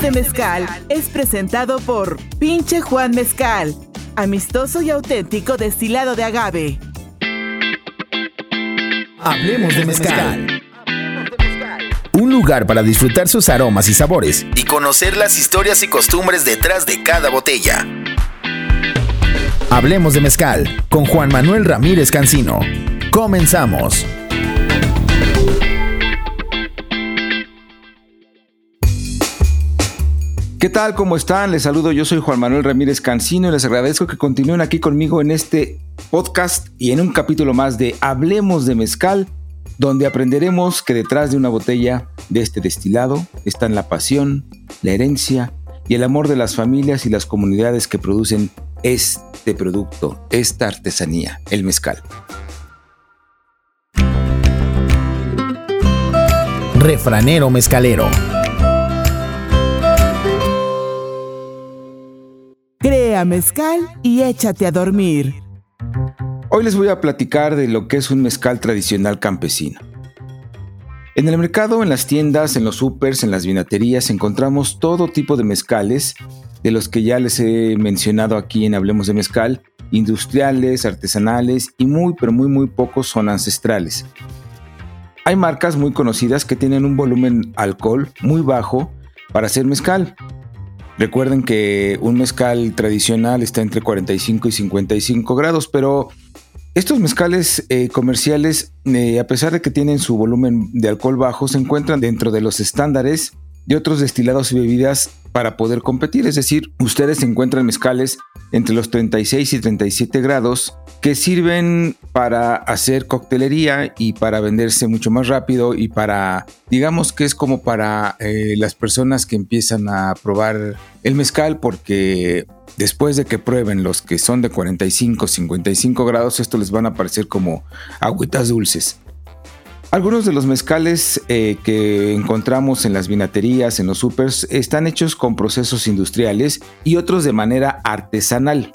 De Mezcal es presentado por Pinche Juan Mezcal, amistoso y auténtico destilado de agave. Hablemos de Mezcal. Un lugar para disfrutar sus aromas y sabores y conocer las historias y costumbres detrás de cada botella. Hablemos de Mezcal con Juan Manuel Ramírez Cancino. Comenzamos. ¿Qué tal? ¿Cómo están? Les saludo, yo soy Juan Manuel Ramírez Cancino y les agradezco que continúen aquí conmigo en este podcast y en un capítulo más de Hablemos de Mezcal, donde aprenderemos que detrás de una botella de este destilado están la pasión, la herencia y el amor de las familias y las comunidades que producen este producto, esta artesanía, el mezcal. Refranero mezcalero. Mezcal y échate a dormir. Hoy les voy a platicar de lo que es un mezcal tradicional campesino. En el mercado, en las tiendas, en los supers, en las vinaterías, encontramos todo tipo de mezcales, de los que ya les he mencionado aquí en Hablemos de Mezcal, industriales, artesanales y muy, pero muy, muy pocos son ancestrales. Hay marcas muy conocidas que tienen un volumen alcohol muy bajo para hacer mezcal, Recuerden que un mezcal tradicional está entre 45 y 55 grados, pero estos mezcales eh, comerciales, eh, a pesar de que tienen su volumen de alcohol bajo, se encuentran dentro de los estándares de otros destilados y bebidas para poder competir. Es decir, ustedes encuentran mezcales entre los 36 y 37 grados que sirven para hacer coctelería y para venderse mucho más rápido y para, digamos que es como para eh, las personas que empiezan a probar el mezcal porque después de que prueben los que son de 45, 55 grados, esto les van a parecer como agüitas dulces. Algunos de los mezcales eh, que encontramos en las vinaterías, en los supers, están hechos con procesos industriales y otros de manera artesanal.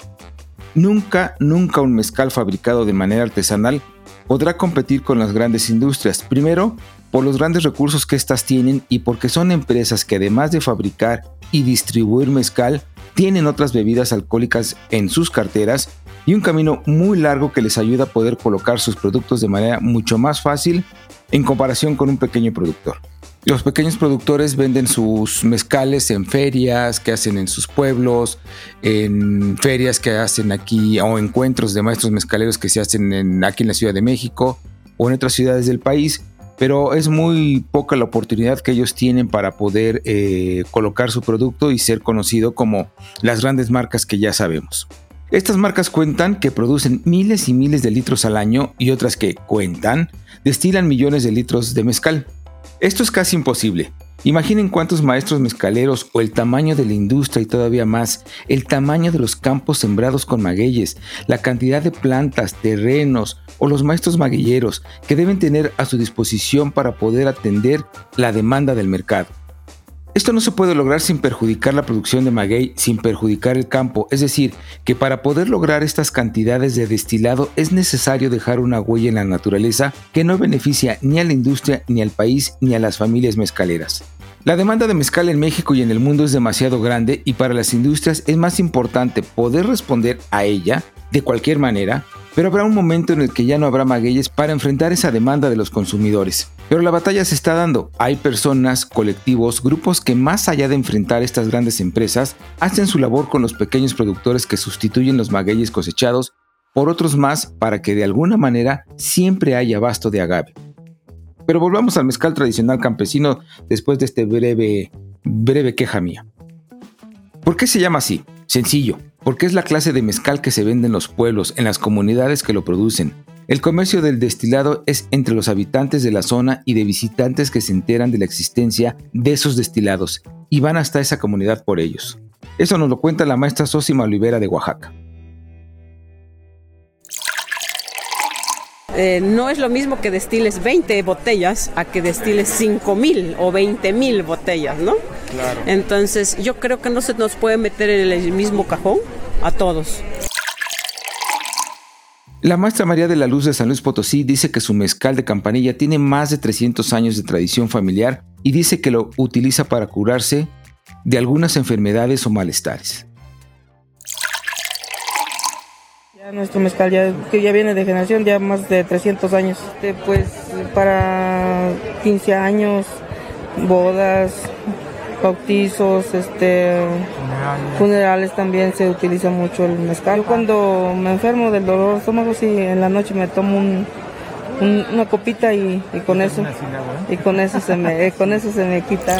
Nunca, nunca un mezcal fabricado de manera artesanal podrá competir con las grandes industrias. Primero, por los grandes recursos que éstas tienen y porque son empresas que además de fabricar y distribuir mezcal, tienen otras bebidas alcohólicas en sus carteras y un camino muy largo que les ayuda a poder colocar sus productos de manera mucho más fácil en comparación con un pequeño productor. Los pequeños productores venden sus mezcales en ferias que hacen en sus pueblos, en ferias que hacen aquí o encuentros de maestros mezcaleros que se hacen aquí en la Ciudad de México o en otras ciudades del país, pero es muy poca la oportunidad que ellos tienen para poder eh, colocar su producto y ser conocido como las grandes marcas que ya sabemos. Estas marcas cuentan que producen miles y miles de litros al año y otras que cuentan destilan millones de litros de mezcal. Esto es casi imposible. Imaginen cuántos maestros mezcaleros o el tamaño de la industria y todavía más, el tamaño de los campos sembrados con magueyes, la cantidad de plantas, terrenos o los maestros maguilleros que deben tener a su disposición para poder atender la demanda del mercado. Esto no se puede lograr sin perjudicar la producción de maguey, sin perjudicar el campo, es decir, que para poder lograr estas cantidades de destilado es necesario dejar una huella en la naturaleza que no beneficia ni a la industria, ni al país, ni a las familias mezcaleras. La demanda de mezcal en México y en el mundo es demasiado grande y para las industrias es más importante poder responder a ella de cualquier manera pero habrá un momento en el que ya no habrá magueyes para enfrentar esa demanda de los consumidores. Pero la batalla se está dando. Hay personas, colectivos, grupos que más allá de enfrentar estas grandes empresas, hacen su labor con los pequeños productores que sustituyen los magueyes cosechados por otros más para que de alguna manera siempre haya abasto de agave. Pero volvamos al mezcal tradicional campesino después de este breve, breve queja mía. ¿Por qué se llama así? Sencillo, porque es la clase de mezcal que se vende en los pueblos, en las comunidades que lo producen. El comercio del destilado es entre los habitantes de la zona y de visitantes que se enteran de la existencia de esos destilados y van hasta esa comunidad por ellos. Eso nos lo cuenta la maestra Sosima Olivera de Oaxaca. Eh, no es lo mismo que destiles 20 botellas a que destiles 5 mil o 20 mil botellas, ¿no? Claro. Entonces yo creo que no se nos puede meter en el mismo cajón a todos. La maestra María de la Luz de San Luis Potosí dice que su mezcal de campanilla tiene más de 300 años de tradición familiar y dice que lo utiliza para curarse de algunas enfermedades o malestares. Ya nuestro mezcal ya, que ya viene de generación, ya más de 300 años. Este, pues para 15 años, bodas, bautizos, este, funerales también se utiliza mucho el mezcal. Yo cuando me enfermo del dolor de estómago, sí, en la noche me tomo una copita y, con eso y con eso se me con eso se me quita.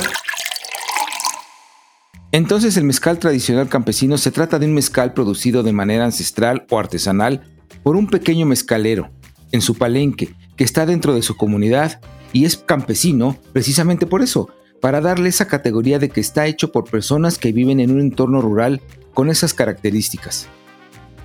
Entonces el mezcal tradicional campesino se trata de un mezcal producido de manera ancestral o artesanal por un pequeño mezcalero en su palenque que está dentro de su comunidad y es campesino precisamente por eso, para darle esa categoría de que está hecho por personas que viven en un entorno rural con esas características.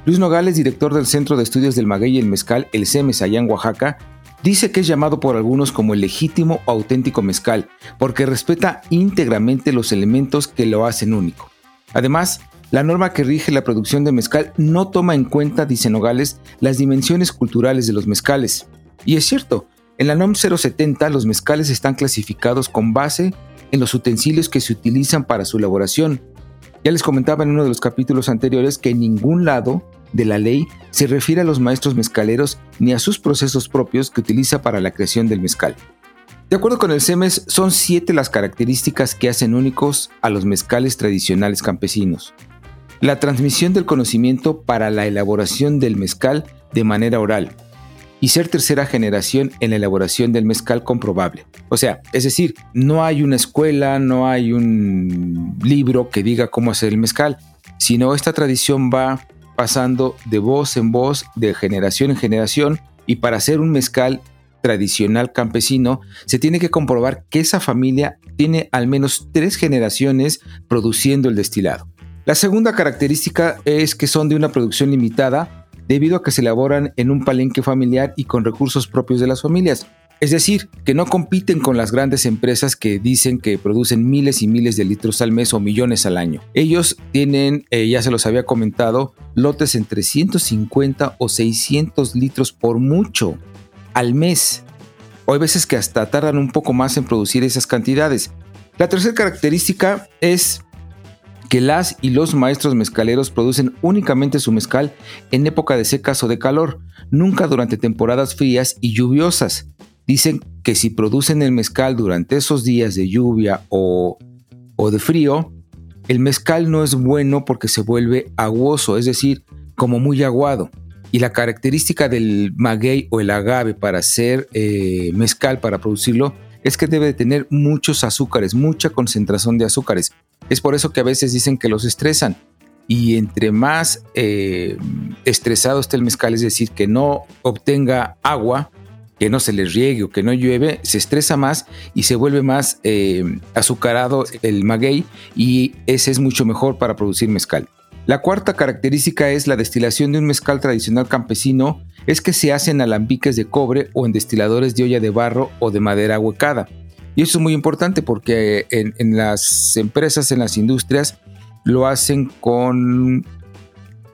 Luis Nogales, director del Centro de Estudios del Maguey y el Mezcal, el CEMES allá en Oaxaca, dice que es llamado por algunos como el legítimo o auténtico mezcal, porque respeta íntegramente los elementos que lo hacen único. Además, la norma que rige la producción de mezcal no toma en cuenta, dice Nogales, las dimensiones culturales de los mezcales. Y es cierto, en la NOM 070 los mezcales están clasificados con base en los utensilios que se utilizan para su elaboración. Ya les comentaba en uno de los capítulos anteriores que en ningún lado de la ley se refiere a los maestros mezcaleros ni a sus procesos propios que utiliza para la creación del mezcal. De acuerdo con el CEMES, son siete las características que hacen únicos a los mezcales tradicionales campesinos. La transmisión del conocimiento para la elaboración del mezcal de manera oral, y ser tercera generación en la elaboración del mezcal comprobable. O sea, es decir, no hay una escuela, no hay un libro que diga cómo hacer el mezcal, sino esta tradición va pasando de voz en voz, de generación en generación, y para hacer un mezcal tradicional campesino, se tiene que comprobar que esa familia tiene al menos tres generaciones produciendo el destilado. La segunda característica es que son de una producción limitada debido a que se elaboran en un palenque familiar y con recursos propios de las familias. Es decir, que no compiten con las grandes empresas que dicen que producen miles y miles de litros al mes o millones al año. Ellos tienen, eh, ya se los había comentado, lotes entre 150 o 600 litros por mucho al mes. O hay veces que hasta tardan un poco más en producir esas cantidades. La tercera característica es que las y los maestros mezcaleros producen únicamente su mezcal en época de secas o de calor, nunca durante temporadas frías y lluviosas. Dicen que si producen el mezcal durante esos días de lluvia o, o de frío, el mezcal no es bueno porque se vuelve aguoso, es decir, como muy aguado. Y la característica del maguey o el agave para hacer eh, mezcal, para producirlo, es que debe tener muchos azúcares, mucha concentración de azúcares. Es por eso que a veces dicen que los estresan. Y entre más eh, estresado esté el mezcal, es decir, que no obtenga agua, que no se le riegue o que no llueve, se estresa más y se vuelve más eh, azucarado el maguey y ese es mucho mejor para producir mezcal. La cuarta característica es la destilación de un mezcal tradicional campesino, es que se hace en alambiques de cobre o en destiladores de olla de barro o de madera huecada. Y eso es muy importante porque en, las empresas, en las industrias, lo hacen con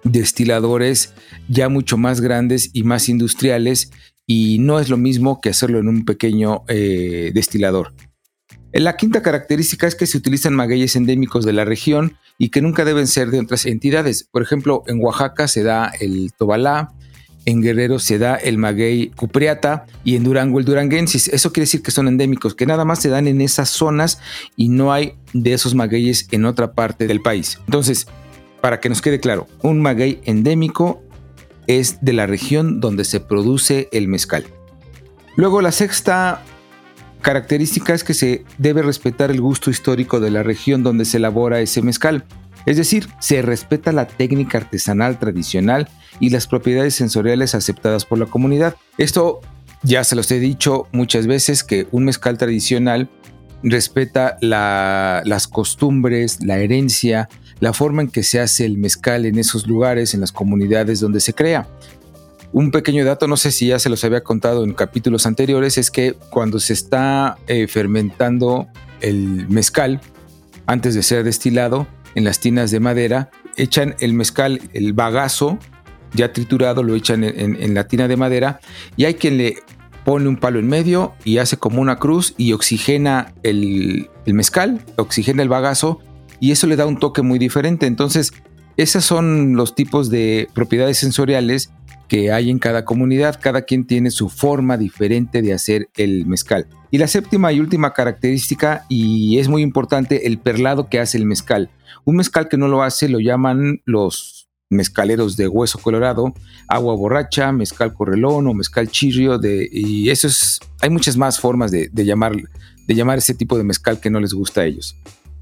destiladores ya mucho más grandes y más industriales y no es lo mismo que hacerlo en un pequeño eh, destilador. La quinta característica es que se utilizan magueyes endémicos de la región y que nunca deben ser de otras entidades. Por ejemplo, en Oaxaca se da el tobalá, en Guerrero se da el maguey cupriata y en Durango el duranguensis. Eso quiere decir que son endémicos, que nada más se dan en esas zonas y no hay de esos magueyes en otra parte del país. Entonces, para que nos quede claro, un maguey endémico es de la región donde se produce el mezcal. Luego la sexta característica es que se debe respetar el gusto histórico de la región donde se elabora ese mezcal. Es decir, se respeta la técnica artesanal tradicional y las propiedades sensoriales aceptadas por la comunidad. Esto ya se los he dicho muchas veces que un mezcal tradicional respeta las costumbres, la herencia, la forma en que se hace el mezcal en esos lugares, en las comunidades donde se crea. Un pequeño dato, no sé si ya se los había contado en capítulos anteriores, es que cuando se está eh, fermentando el mezcal, antes de ser destilado, en las tinas de madera, echan el mezcal, el bagazo ya triturado, lo echan en, la tina de madera y hay quien le pone un palo en medio y hace como una cruz y oxigena el, el, mezcal, oxigena el bagazo y eso le da un toque muy diferente. Entonces, esos son los tipos de propiedades sensoriales que hay en cada comunidad. Cada quien tiene su forma diferente de hacer el mezcal. Y la séptima y última característica, y es muy importante, el perlado que hace el mezcal. Un mezcal que no lo hace lo llaman los mezcaleros de hueso colorado, agua borracha, mezcal correlón o mezcal chirrio, de, y hay muchas más formas de, llamar, de llamar ese tipo de mezcal que no les gusta a ellos.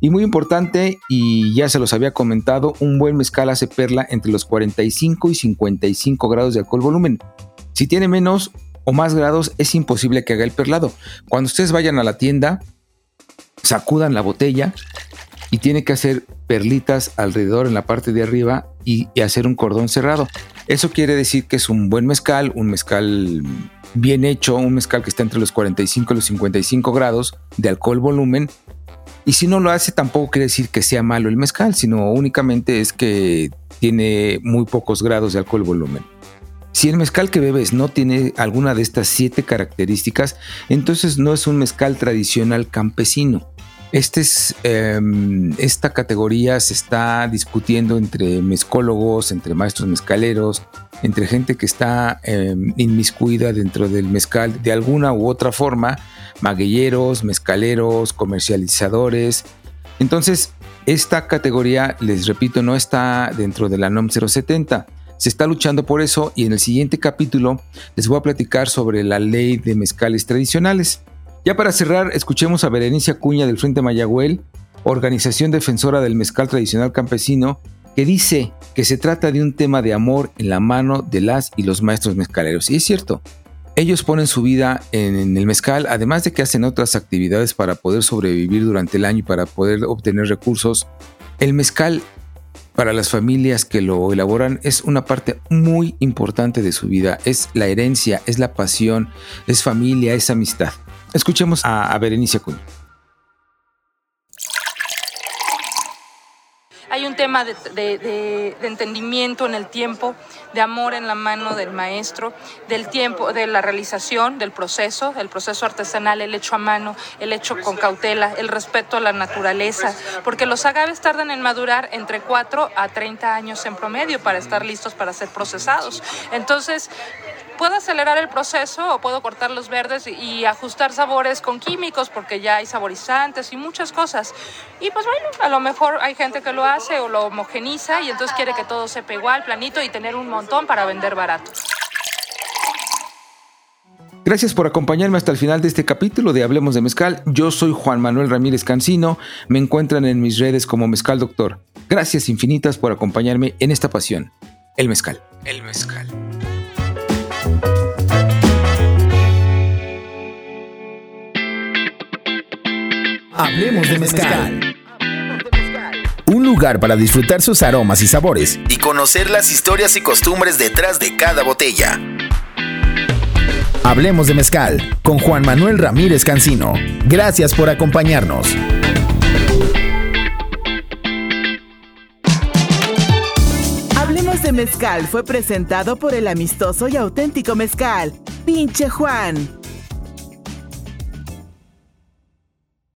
Y muy importante, y ya se los había comentado, un buen mezcal hace perla entre los 45 y 55 grados de alcohol volumen. Si tiene menos o más grados, es imposible que haga el perlado. Cuando ustedes vayan a la tienda, sacudan la botella y tiene que hacer perlitas alrededor en la parte de arriba y, hacer un cordón cerrado. Eso quiere decir que es un buen mezcal, un mezcal bien hecho, un mezcal que está entre los 45 y los 55 grados de alcohol volumen. Y si no lo hace, tampoco quiere decir que sea malo el mezcal, sino únicamente es que tiene muy pocos grados de alcohol volumen. Si el mezcal que bebes no tiene alguna de estas siete características, entonces no es un mezcal tradicional campesino. Este es, em, esta categoría se está discutiendo entre mezcólogos, entre maestros mezcaleros, entre gente que está em, inmiscuida dentro del mezcal de alguna u otra forma, maguilleros, mezcaleros, comercializadores. Entonces, esta categoría, les repito, no está dentro de la NOM 070. Se está luchando por eso y en el siguiente capítulo les voy a platicar sobre la ley de mezcales tradicionales. Ya para cerrar, escuchemos a Berenice Acuña del Frente Mayagüel, organización defensora del mezcal tradicional campesino, que dice que se trata de un tema de amor en la mano de las y los maestros mezcaleros. Y es cierto, ellos ponen su vida en el mezcal, además de que hacen otras actividades para poder sobrevivir durante el año y para poder obtener recursos. El mezcal para las familias que lo elaboran es una parte muy importante de su vida. Es la herencia, es la pasión, es familia, es amistad. Escuchemos a, a Acuña. Hay un tema de, entendimiento en el tiempo, de amor en la mano del maestro, del tiempo, de la realización, del proceso, el proceso artesanal, el hecho a mano, el hecho con cautela, el respeto a la naturaleza, porque los agaves tardan en madurar entre 4 a 30 años en promedio para estar listos para ser procesados. Entonces, puedo acelerar el proceso o puedo cortar los verdes y ajustar sabores con químicos porque ya hay saborizantes y muchas cosas. Y pues bueno, a lo mejor hay gente que lo hace o lo homogeniza y entonces quiere que todo sepa igual, planito y tener un montón para vender barato. Gracias por acompañarme hasta el final de este capítulo de Hablemos de Mezcal. Yo soy Juan Manuel Ramírez Cancino. Me encuentran en mis redes como Mezcal Doctor. Gracias infinitas por acompañarme en esta pasión. El mezcal. El mezcal. Hablemos de mezcal. Un lugar para disfrutar sus aromas y sabores y conocer las historias y costumbres detrás de cada botella. Hablemos de mezcal con Juan Manuel Ramírez Cancino. Gracias por acompañarnos. Hablemos de mezcal fue presentado por el amistoso y auténtico mezcal, Pinche Juan